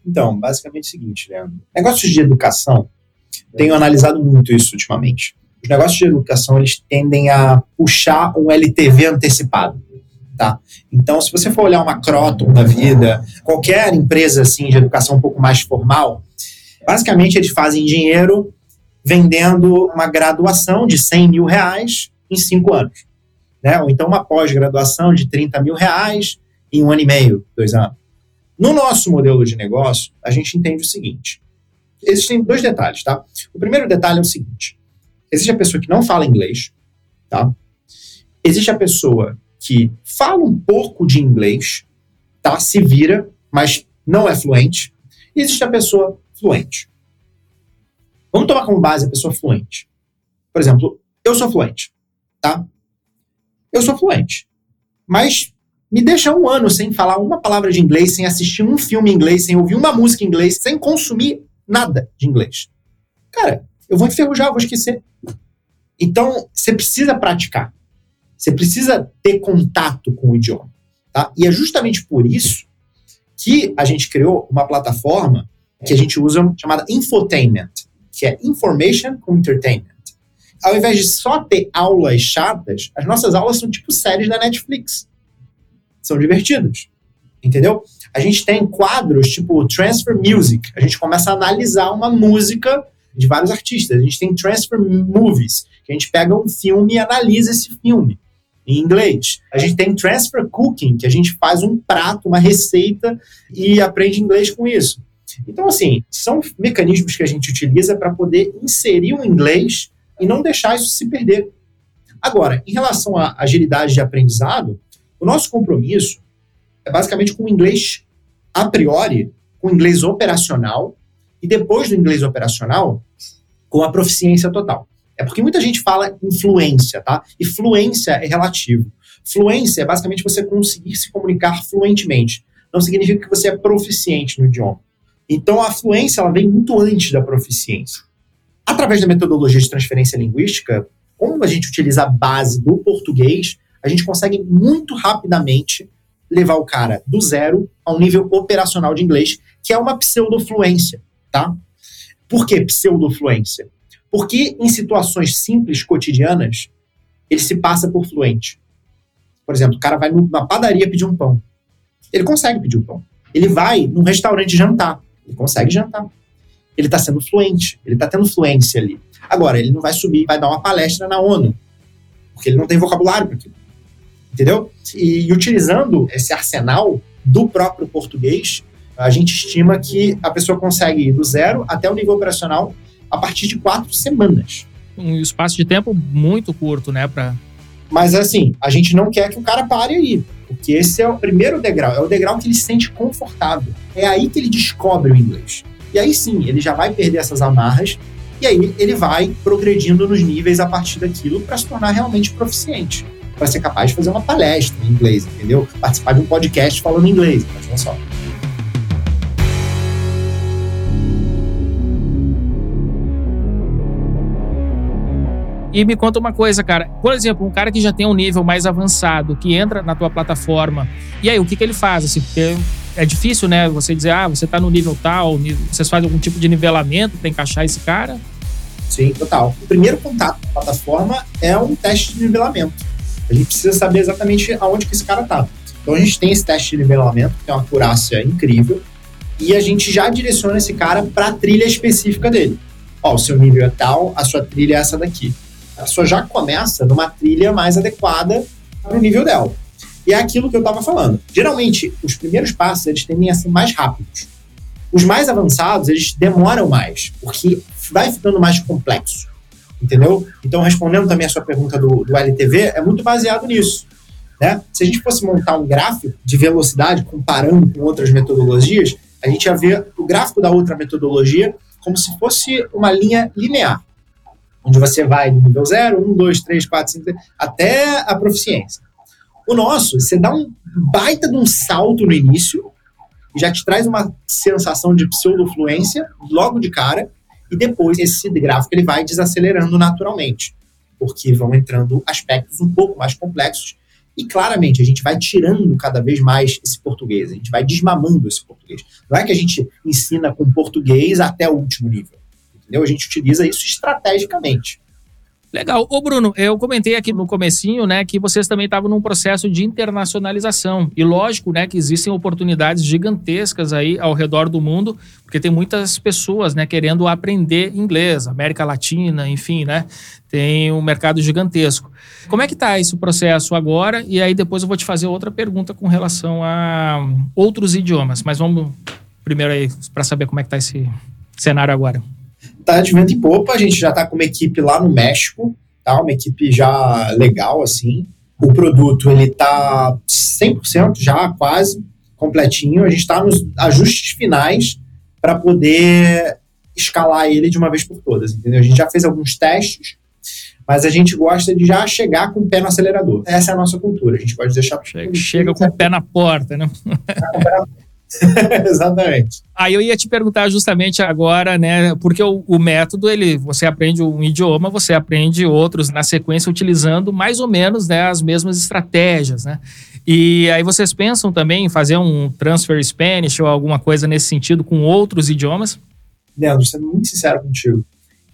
Então, basicamente é o seguinte, Leandro. Negócios de educação, tenho analisado muito isso ultimamente. Os negócios de educação, eles tendem a puxar um LTV antecipado. Tá? Então, se você for olhar uma Croton da vida, qualquer empresa assim de educação um pouco mais formal, basicamente eles fazem dinheiro vendendo uma graduação de 100 mil reais em cinco anos. Né? Ou então uma pós-graduação de 30 mil reais em um ano e meio, dois anos. No nosso modelo de negócio, a gente entende o seguinte: existem dois detalhes, tá? O primeiro detalhe é o seguinte: existe a pessoa que não fala inglês, tá? Existe a pessoa que fala um pouco de inglês, tá? Se vira, mas não é fluente. E existe a pessoa fluente. Vamos tomar como base a pessoa fluente. Por exemplo, eu sou fluente, tá? Eu sou fluente. Mas me deixa um ano sem falar uma palavra de inglês, sem assistir um filme em inglês, sem ouvir uma música em inglês, sem consumir nada de inglês. Cara, eu vou enferrujar, eu vou esquecer. Então, você precisa praticar. Você precisa ter contato com o idioma. Tá? E é justamente por isso que a gente criou uma plataforma que a gente usa chamada Infotainment que é Information com Entertainment. Ao invés de só ter aulas chatas, as nossas aulas são tipo séries da Netflix. São divertidas. Entendeu? A gente tem quadros tipo Transfer Music. A gente começa a analisar uma música de vários artistas. A gente tem Transfer Movies, que a gente pega um filme e analisa esse filme em inglês. A gente tem Transfer Cooking, que a gente faz um prato, uma receita e aprende inglês com isso. Então, assim, são mecanismos que a gente utiliza para poder inserir o inglês e não deixar isso se perder. Agora, em relação à agilidade de aprendizado, o nosso compromisso é basicamente com o inglês a priori, com o inglês operacional e depois do inglês operacional, com a proficiência total. É porque muita gente fala influência, tá? E fluência é relativo. Fluência é basicamente você conseguir se comunicar fluentemente. Não significa que você é proficiente no idioma. Então, a fluência ela vem muito antes da proficiência. Através da metodologia de transferência linguística, como a gente utiliza a base do português, a gente consegue muito rapidamente levar o cara do zero ao nível operacional de inglês, que é uma pseudofluência, tá? Por que pseudofluência? Porque em situações simples, cotidianas, ele se passa por fluente. Por exemplo, o cara vai numa padaria pedir um pão. Ele consegue pedir um pão. Ele vai num restaurante jantar. Ele consegue jantar. Ele está sendo fluente, ele está tendo fluência ali. Agora, ele não vai subir, vai dar uma palestra na ONU, porque ele não tem vocabulário para aquilo. Entendeu? E, e utilizando esse arsenal do próprio português, a gente estima que a pessoa consegue ir do zero até o nível operacional a partir de quatro semanas. Um espaço de tempo muito curto, né? Pra... Mas assim, a gente não quer que o cara pare aí. Porque esse é o primeiro degrau, é o degrau que ele se sente confortável. É aí que ele descobre o inglês. E aí sim, ele já vai perder essas amarras e aí ele vai progredindo nos níveis a partir daquilo para se tornar realmente proficiente, para ser capaz de fazer uma palestra em inglês, entendeu? Participar de um podcast falando inglês, imagina só. E me conta uma coisa, cara. Por exemplo, um cara que já tem um nível mais avançado, que entra na tua plataforma, e aí, o que, que ele faz? Assim, é difícil, né? Você dizer, ah, você tá no nível tal, vocês fazem algum tipo de nivelamento para encaixar esse cara? Sim, total. O primeiro contato com a plataforma é um teste de nivelamento. A gente precisa saber exatamente aonde que esse cara tá. Então a gente tem esse teste de nivelamento, que tem uma acurácia incrível, e a gente já direciona esse cara para a trilha específica dele. Ó, o seu nível é tal, a sua trilha é essa daqui a pessoa já começa numa trilha mais adequada para o nível dela. E é aquilo que eu estava falando. Geralmente, os primeiros passos eles tendem a ser mais rápidos. Os mais avançados, eles demoram mais, porque vai ficando mais complexo. Entendeu? Então, respondendo também a sua pergunta do, do LTV, é muito baseado nisso. Né? Se a gente fosse montar um gráfico de velocidade comparando com outras metodologias, a gente ia ver o gráfico da outra metodologia como se fosse uma linha linear onde você vai do nível 0, 1, 2, 3, 4, 5, até a proficiência. O nosso, você dá um baita de um salto no início, já te traz uma sensação de pseudofluência logo de cara, e depois esse gráfico ele vai desacelerando naturalmente, porque vão entrando aspectos um pouco mais complexos, e claramente a gente vai tirando cada vez mais esse português, a gente vai desmamando esse português. Não é que a gente ensina com português até o último nível entendeu? A gente utiliza isso estrategicamente. Legal. Ô Bruno, eu comentei aqui no comecinho, né, que vocês também estavam num processo de internacionalização. E lógico, né, que existem oportunidades gigantescas aí ao redor do mundo, porque tem muitas pessoas, né, querendo aprender inglês, América Latina, enfim, né? Tem um mercado gigantesco. Como é que está esse processo agora? E aí depois eu vou te fazer outra pergunta com relação a outros idiomas. Mas vamos primeiro aí para saber como é que está esse cenário agora. Tá de vento em popa, a gente já está com uma equipe lá no México, tá? Uma equipe já legal, assim. O produto, ele tá 100% já, quase, completinho. A gente está nos ajustes finais para poder escalar ele de uma vez por todas, entendeu? A gente já fez alguns testes, mas a gente gosta de já chegar com o pé no acelerador. Essa é a nossa cultura. A gente pode deixar. Chega, chega com o pé na porta, né? <laughs> Exatamente. Aí eu ia te perguntar justamente agora, né? Porque o, o, método, ele, você aprende um idioma, você aprende outros na sequência utilizando mais ou menos né, as mesmas estratégias, né? E aí vocês pensam também em fazer um transfer Spanish ou alguma coisa nesse sentido com outros idiomas? Leandro, sendo muito sincero contigo,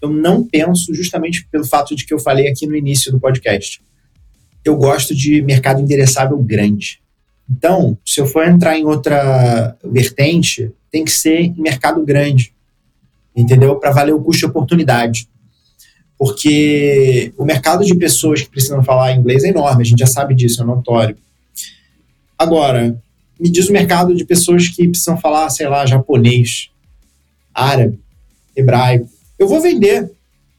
eu não penso justamente pelo fato de que eu falei aqui no início do podcast. Eu gosto de mercado endereçável grande. Então, se eu for entrar em outra vertente, tem que ser em mercado grande, entendeu? Para valer o custo de oportunidade. Porque o mercado de pessoas que precisam falar inglês é enorme, a gente já sabe disso, é notório. Agora, me diz o mercado de pessoas que precisam falar, sei lá, japonês, árabe, hebraico. Eu vou vender,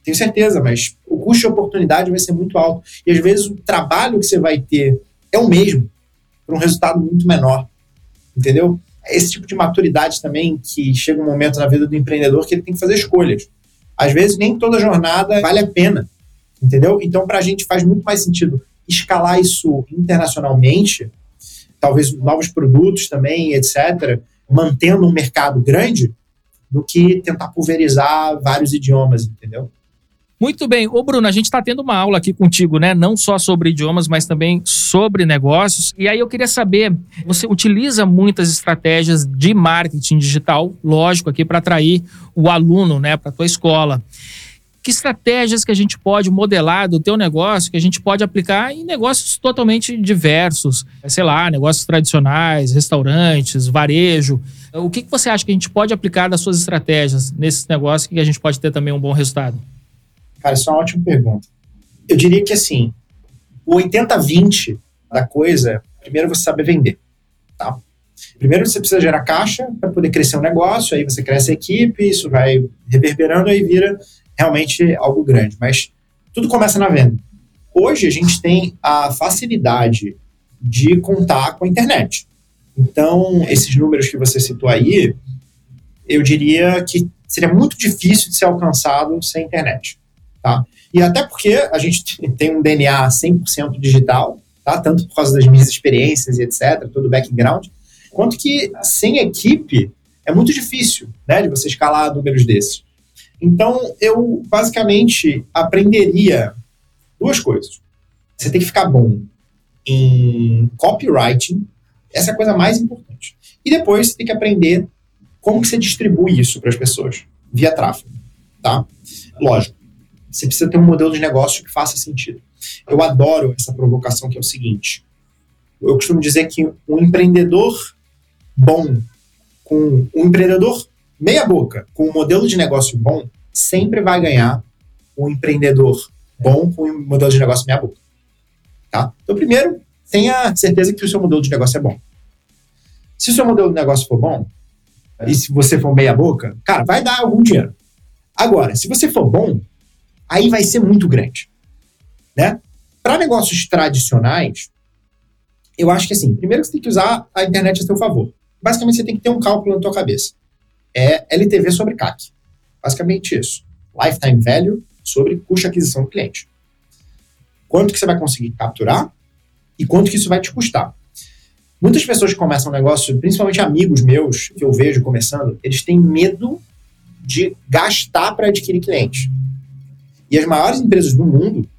tenho certeza, mas o custo de oportunidade vai ser muito alto. E às vezes o trabalho que você vai ter é o mesmo para um resultado muito menor. Entendeu? Esse tipo de maturidade também que chega um momento na vida do empreendedor que ele tem que fazer escolhas. Às vezes nem toda jornada vale a pena, entendeu? Então para a gente faz muito mais sentido escalar isso internacionalmente, talvez novos produtos também, etc., mantendo um mercado grande, do que tentar pulverizar vários idiomas, entendeu? Muito bem. Ô, Bruno, a gente está tendo uma aula aqui contigo, né? Não só sobre idiomas, mas também sobre negócios. E aí eu queria saber: você utiliza muitas estratégias de marketing digital, lógico, aqui para atrair o aluno, né, para a tua escola. Que estratégias que a gente pode modelar do teu negócio, que a gente pode aplicar em negócios totalmente diversos? Sei lá, negócios tradicionais, restaurantes, varejo. O que, que você acha que a gente pode aplicar das suas estratégias nesses negócios que a gente pode ter também um bom resultado? Cara, isso é uma ótima pergunta. Eu diria que assim, o 80-20 da coisa, primeiro você saber vender, tá? Primeiro você precisa gerar caixa para poder crescer um negócio, aí você cresce a equipe, isso vai reverberando e vira realmente algo grande. Mas tudo começa na venda. Hoje a gente tem a facilidade de contar com a internet. Então, esses números que você citou aí, eu diria que seria muito difícil de ser alcançado sem internet. Tá? E até porque a gente tem um DNA 100% digital, tá? tanto por causa das minhas experiências e etc., todo o background, quanto que sem equipe é muito difícil né, de você escalar números desses. Então, eu basicamente aprenderia duas coisas. Você tem que ficar bom em copywriting, essa é a coisa mais importante. E depois você tem que aprender como que você distribui isso para as pessoas, via tráfego, tá? Lógico, você precisa ter um modelo de negócio que faça sentido. Eu adoro essa provocação que é o seguinte. Eu costumo dizer que um empreendedor bom, com um empreendedor meia boca, com um modelo de negócio bom, sempre vai ganhar um empreendedor bom com um modelo de negócio meia boca. Tá? Então, primeiro, tenha certeza que o seu modelo de negócio é bom. Se o seu modelo de negócio for bom, e se você for meia boca, cara, vai dar algum dinheiro. Agora, se você for bom, aí vai ser muito grande. Né? Para negócios tradicionais, eu acho que assim, primeiro você tem que usar a internet a seu favor. Basicamente, você tem que ter um cálculo na tua cabeça. É LTV sobre CAC. Basicamente isso. Lifetime Value sobre custo de aquisição do cliente. Quanto que você vai conseguir capturar e quanto que isso vai te custar. Muitas pessoas que começam um negócio, principalmente amigos meus que eu vejo começando, eles têm medo de gastar para adquirir clientes. E as maiores empresas do mundo,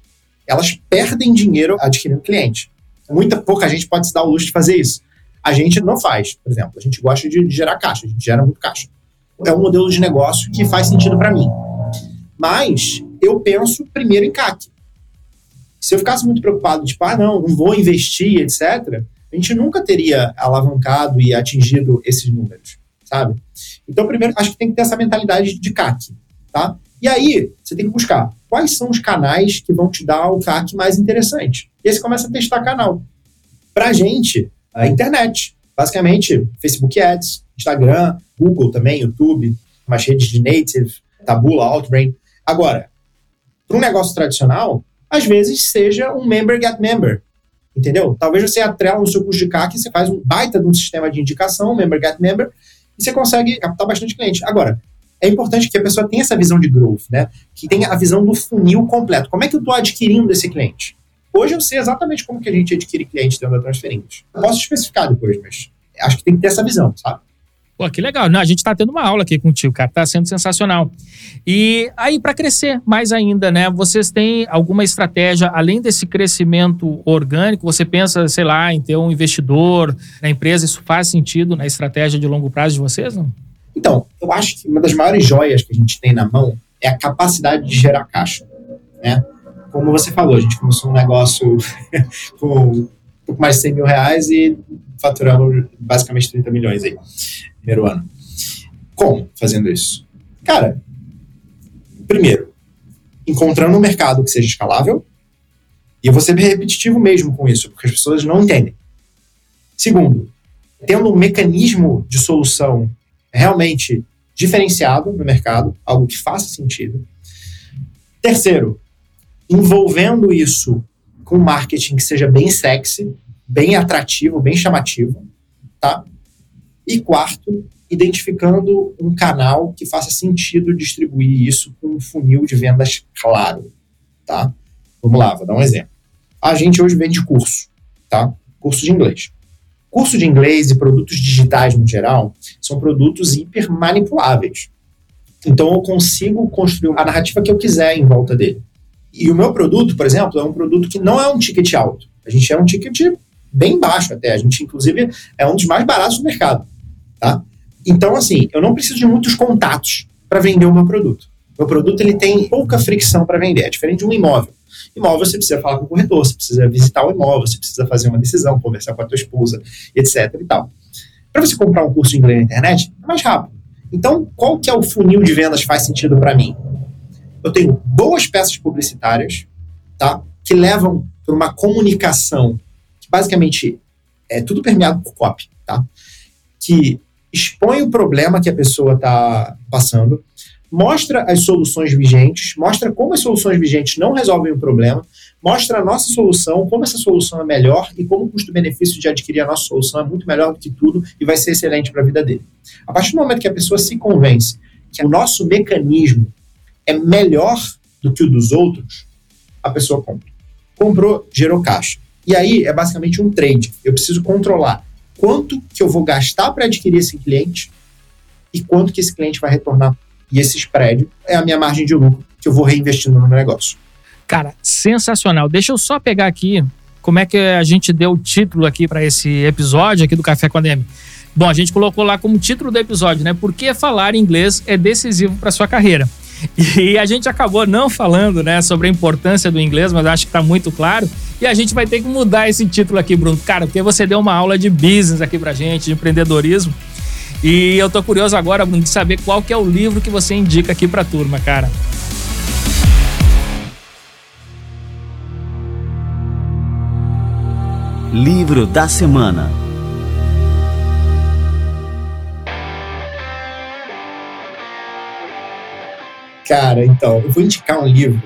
elas perdem dinheiro adquirindo cliente. Muita pouca gente pode se dar o luxo de fazer isso. A gente não faz, por exemplo. A gente gosta de, gerar caixa, a gente gera muito caixa. É um modelo de negócio que faz sentido para mim. Mas eu penso primeiro em CAC. Se eu ficasse muito preocupado, tipo, ah, não, não vou investir, etc., a gente nunca teria alavancado e atingido esses números, sabe? Então, primeiro, acho que tem que ter essa mentalidade de CAC, tá? E aí, você tem que buscar quais são os canais que vão te dar o CAC mais interessante. E aí você começa a testar canal. Pra gente, a internet. Basicamente, Facebook Ads, Instagram, Google também, YouTube, umas redes de native, Tabula, Outbrain. Agora, para um negócio tradicional, às vezes seja um member get member. Entendeu? Talvez você atrela no seu custo de CAC, você faz um baita de um sistema de indicação, member get member, e você consegue captar bastante cliente. Agora, é importante que a pessoa tenha essa visão de growth, né? Que tenha a visão do funil completo. Como é que eu estou adquirindo esse cliente? Hoje eu sei exatamente como que a gente adquire cliente dentro da Transferência. Posso especificar depois, mas acho que tem que ter essa visão, sabe? Pô, que legal. Não, a gente está tendo uma aula aqui contigo, cara. Tá sendo sensacional. E aí, para crescer mais ainda, né? Vocês têm alguma estratégia, além desse crescimento orgânico, você pensa, sei lá, em ter um investidor na empresa? Isso faz sentido na estratégia de longo prazo de vocês, não? Então, eu acho que uma das maiores joias que a gente tem na mão é a capacidade de gerar caixa, né? Como você falou, a gente começou um negócio <laughs> com um pouco mais de 100 mil reais e faturamos basicamente 30 milhões aí primeiro ano. Como fazendo isso? Cara, primeiro, encontrando um mercado que seja escalável, e eu vou ser repetitivo mesmo com isso, porque as pessoas não entendem. Segundo, tendo um mecanismo de solução realmente diferenciado no mercado, algo que faça sentido. Terceiro, envolvendo isso com marketing que seja bem sexy, bem atrativo, bem chamativo, tá? E quarto, identificando um canal que faça sentido distribuir isso com um funil de vendas claro, tá? Vamos lá, vou dar um exemplo. A gente hoje vende curso, tá? Curso de inglês. Curso de inglês e produtos digitais no geral são produtos hiper manipuláveis. Então eu consigo construir a narrativa que eu quiser em volta dele. E o meu produto, por exemplo, é um produto que não é um ticket alto. A gente é um ticket bem baixo até. A gente, inclusive, é um dos mais baratos do mercado. Tá? Então, assim, eu não preciso de muitos contatos para vender o meu produto. Meu produto ele tem pouca fricção para vender, é diferente de um imóvel. Imóvel você precisa falar com o corretor, você precisa visitar o imóvel, você precisa fazer uma decisão, conversar com a tua esposa, etc. e tal. Para você comprar um curso de inglês na internet, é mais rápido. Então, qual que é o funil de vendas faz sentido para mim? Eu tenho boas peças publicitárias, tá? Que levam para uma comunicação que basicamente é tudo permeado por copy, tá? Que expõe o problema que a pessoa está passando, mostra as soluções vigentes, mostra como as soluções vigentes não resolvem o problema, mostra a nossa solução, como essa solução é melhor e como o custo-benefício de adquirir a nossa solução é muito melhor do que tudo e vai ser excelente para a vida dele. A partir do momento que a pessoa se convence que o nosso mecanismo é melhor do que o dos outros, a pessoa compra. Comprou, gerou caixa. E aí é basicamente um trade. Eu preciso controlar quanto que eu vou gastar para adquirir esse cliente e quanto que esse cliente vai retornar. E esse spread é a minha margem de lucro que eu vou reinvestindo no negócio. Cara, sensacional. Deixa eu só pegar aqui como é que a gente deu o título aqui para esse episódio aqui do Café com a DM. Bom, a gente colocou lá como título do episódio, né? Por que falar inglês é decisivo para sua carreira. <laughs> E a gente acabou não falando, né, sobre a importância do inglês, mas acho que está muito claro. E a gente vai ter que mudar esse título aqui, Bruno. Cara, porque você deu uma aula de business aqui pra gente, de empreendedorismo. E eu tô curioso agora, Bruno, de saber qual que é o livro que você indica aqui pra turma, cara. Livro da semana. Cara, então, eu vou indicar um livro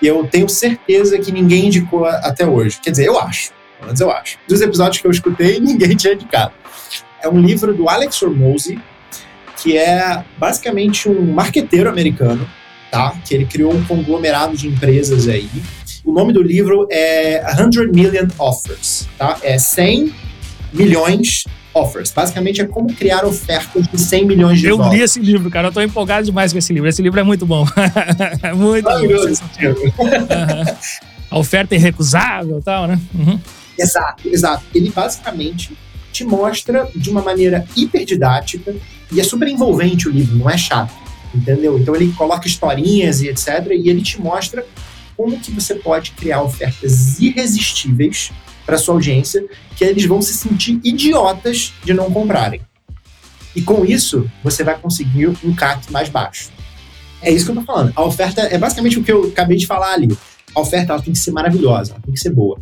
e eu tenho certeza que ninguém indicou até hoje. Quer dizer, eu acho. Pelo menos eu acho. Dos episódios que eu escutei, <laughs> ninguém tinha indicado. É um livro do Alex Hormozzi, que é basicamente um marqueteiro americano, tá? Que ele criou um conglomerado de empresas aí. O nome do livro é 100 Million Offers, tá? É 100 milhões offers. Basicamente é como criar ofertas de 100 milhões de eu dólares. Eu li esse livro, cara. Eu tô empolgado demais com esse livro. Esse livro é muito bom. <laughs> muito bom. Uhum. A oferta é irrecusável e tal, né? Uhum. Exato, exato. Ele basicamente te mostra de uma maneira hiper didática e é super envolvente o livro, não é chato, entendeu? Então ele coloca historinhas e etc. E ele te mostra como que você pode criar ofertas irresistíveis para sua audiência que eles vão se sentir idiotas de não comprarem. E com isso, você vai conseguir um CAC mais baixo. É isso que eu tô falando. A oferta é basicamente o que eu acabei de falar ali. A oferta ela tem que ser maravilhosa, ela tem que ser boa.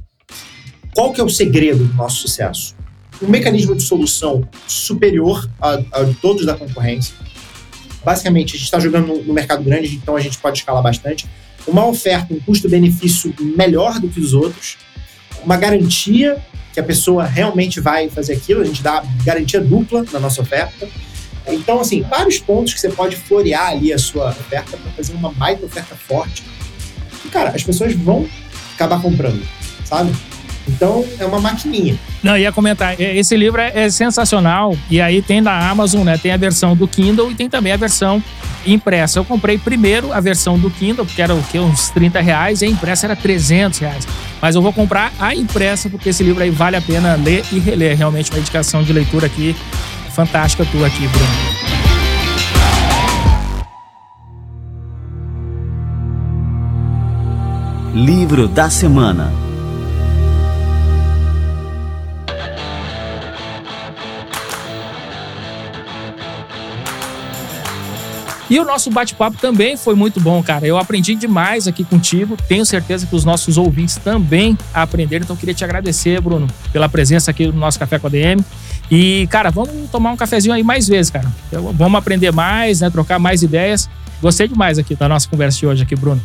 Qual que é o segredo do nosso sucesso? Um mecanismo de solução superior a, todos da concorrência, basicamente, a gente está jogando no mercado grande, então a gente pode escalar bastante. Uma oferta, um custo-benefício melhor do que os outros, uma garantia que a pessoa realmente vai fazer aquilo, a gente dá garantia dupla na nossa oferta. Então, assim, vários pontos que você pode florear ali a sua oferta para fazer uma baita oferta forte. E, cara, as pessoas vão acabar comprando, sabe? Então, é uma maquininha. Não, ia comentar, é, esse livro é, é, sensacional. E aí tem da Amazon, né? Tem a versão do Kindle e tem também a versão impressa. Eu comprei primeiro a versão do Kindle, porque era o quê? Uns 30 reais, e a impressa era 300 reais. Mas eu vou comprar a impressa, porque esse livro aí vale a pena ler e reler. Realmente uma indicação de leitura aqui fantástica tua aqui, Bruno. Livro da Semana E o nosso bate-papo também foi muito bom, cara. Eu aprendi demais aqui contigo. Tenho certeza que os nossos ouvintes também aprenderam. Então, queria te agradecer, Bruno, pela presença aqui no nosso Café com a DM. E, cara, vamos tomar um cafezinho aí mais vezes, cara. Vamos aprender mais, né? Trocar mais ideias. Gostei demais aqui da nossa conversa de hoje aqui, Bruno.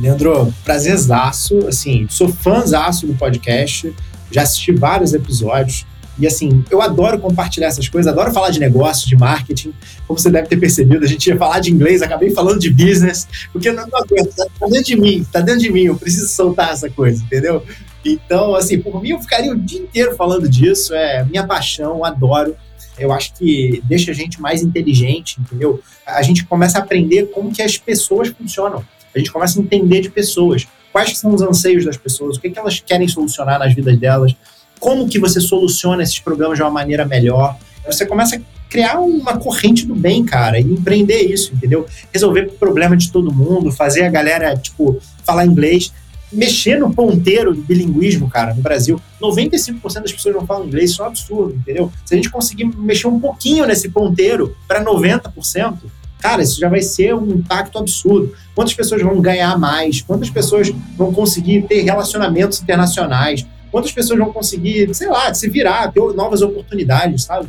Leandro, prazerzaço. Assim, sou fãzaço do podcast. Já assisti vários episódios. E assim, eu adoro compartilhar essas coisas, adoro falar de negócio, de marketing. Como você deve ter percebido, a gente ia falar de inglês, acabei falando de business, porque não, não aguento, tá, tá dentro de mim, tá dentro de mim, eu preciso soltar essa coisa, entendeu? Então, assim, por mim eu ficaria o dia inteiro falando disso, é minha paixão, adoro. Eu acho que deixa a gente mais inteligente, entendeu? A gente começa a aprender como que as pessoas funcionam. A gente começa a entender de pessoas. Quais são os anseios das pessoas, o que, que elas querem solucionar nas vidas delas, como que você soluciona esses problemas de uma maneira melhor. Você começa a criar uma corrente do bem, cara, e empreender isso, entendeu? Resolver o problema de todo mundo, fazer a galera, tipo, falar inglês, mexer no ponteiro do bilinguismo, cara, no Brasil. 95% das pessoas não falam inglês, isso é um absurdo, entendeu? Se a gente conseguir mexer um pouquinho nesse ponteiro para 90%, cara, isso já vai ser um impacto absurdo. Quantas pessoas vão ganhar mais? Quantas pessoas vão conseguir ter relacionamentos internacionais? Quantas pessoas vão conseguir, sei lá, se virar, ter novas oportunidades, sabe?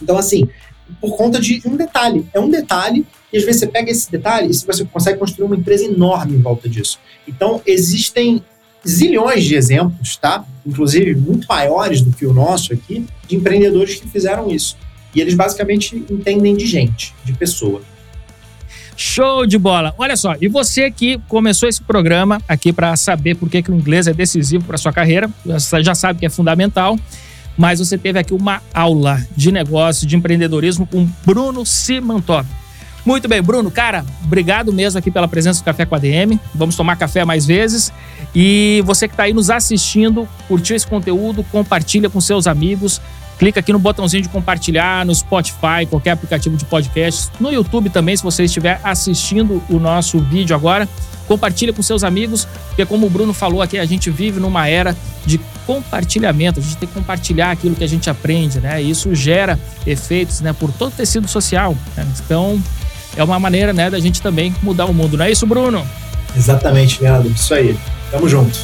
Então, assim, por conta de um detalhe. É um detalhe, e às vezes você pega esse detalhe e você consegue construir uma empresa enorme em volta disso. Então, existem zilhões de exemplos, tá? Inclusive muito maiores do que o nosso aqui, de empreendedores que fizeram isso. E eles basicamente entendem de gente, de pessoa. Show de bola. Olha só, e você que começou esse programa aqui para saber por que, que o inglês é decisivo para sua carreira, você já sabe que é fundamental, mas você teve aqui uma aula de negócio, de empreendedorismo com Bruno Simantop. Muito bem, Bruno, cara, obrigado mesmo aqui pela presença do Café com a DM. Vamos tomar café mais vezes. E você que está aí nos assistindo, curtiu esse conteúdo, compartilha com seus amigos. Clica aqui no botãozinho de compartilhar no Spotify, qualquer aplicativo de podcast, no YouTube também, se você estiver assistindo o nosso vídeo agora. Compartilha com seus amigos, porque como o Bruno falou aqui, a gente vive numa era de compartilhamento, a gente tem que compartilhar aquilo que a gente aprende, né? Isso gera efeitos, né, por todo o tecido social. Né? Então, é uma maneira, né, da gente também mudar o mundo, não é isso, Bruno? Exatamente, Leandro, isso aí. Tamo junto.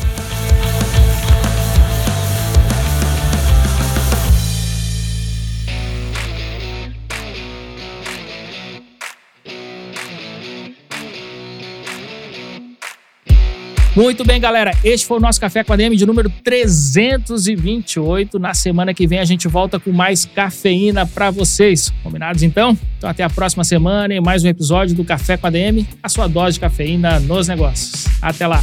Muito bem, galera. Este foi o nosso Café com a DM de número 328. Na semana que vem a gente volta com mais cafeína para vocês. Combinados então? Então até a próxima semana e mais um episódio do Café com a DM, a sua dose de cafeína nos negócios. Até lá.